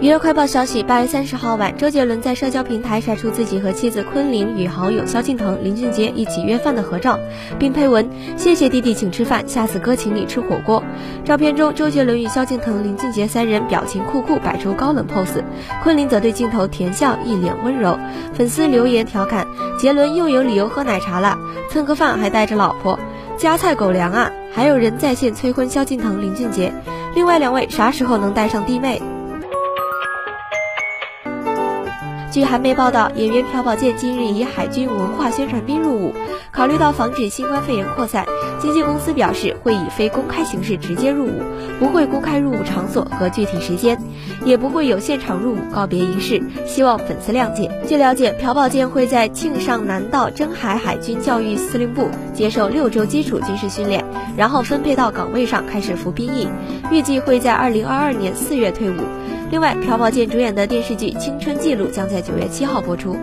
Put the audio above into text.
娱乐快报消息：八月三十号晚，周杰伦在社交平台晒出自己和妻子昆凌与好友萧敬腾、林俊杰一起约饭的合照，并配文：“谢谢弟弟请吃饭，下次哥请你吃火锅。”照片中，周杰伦与萧敬腾、林俊杰三人表情酷酷，摆出高冷 pose，昆凌则对镜头甜笑，一脸温柔。粉丝留言调侃：“杰伦又有理由喝奶茶了，蹭个饭还带着老婆，夹菜狗粮啊！”还有人在线催婚萧敬腾、林俊杰，另外两位啥时候能带上弟妹？据韩媒报道，演员朴宝剑今日以海军文化宣传兵入伍。考虑到防止新冠肺炎扩散，经纪公司表示会以非公开形式直接入伍，不会公开入伍场所和具体时间，也不会有现场入伍告别仪式，希望粉丝谅解。据了解，朴宝剑会在庆尚南道真海海军教育司令部接受六周基础军事训练，然后分配到岗位上开始服兵役，预计会在二零二二年四月退伍。另外，朴宝剑主演的电视剧《青春记录》将在九月七号播出。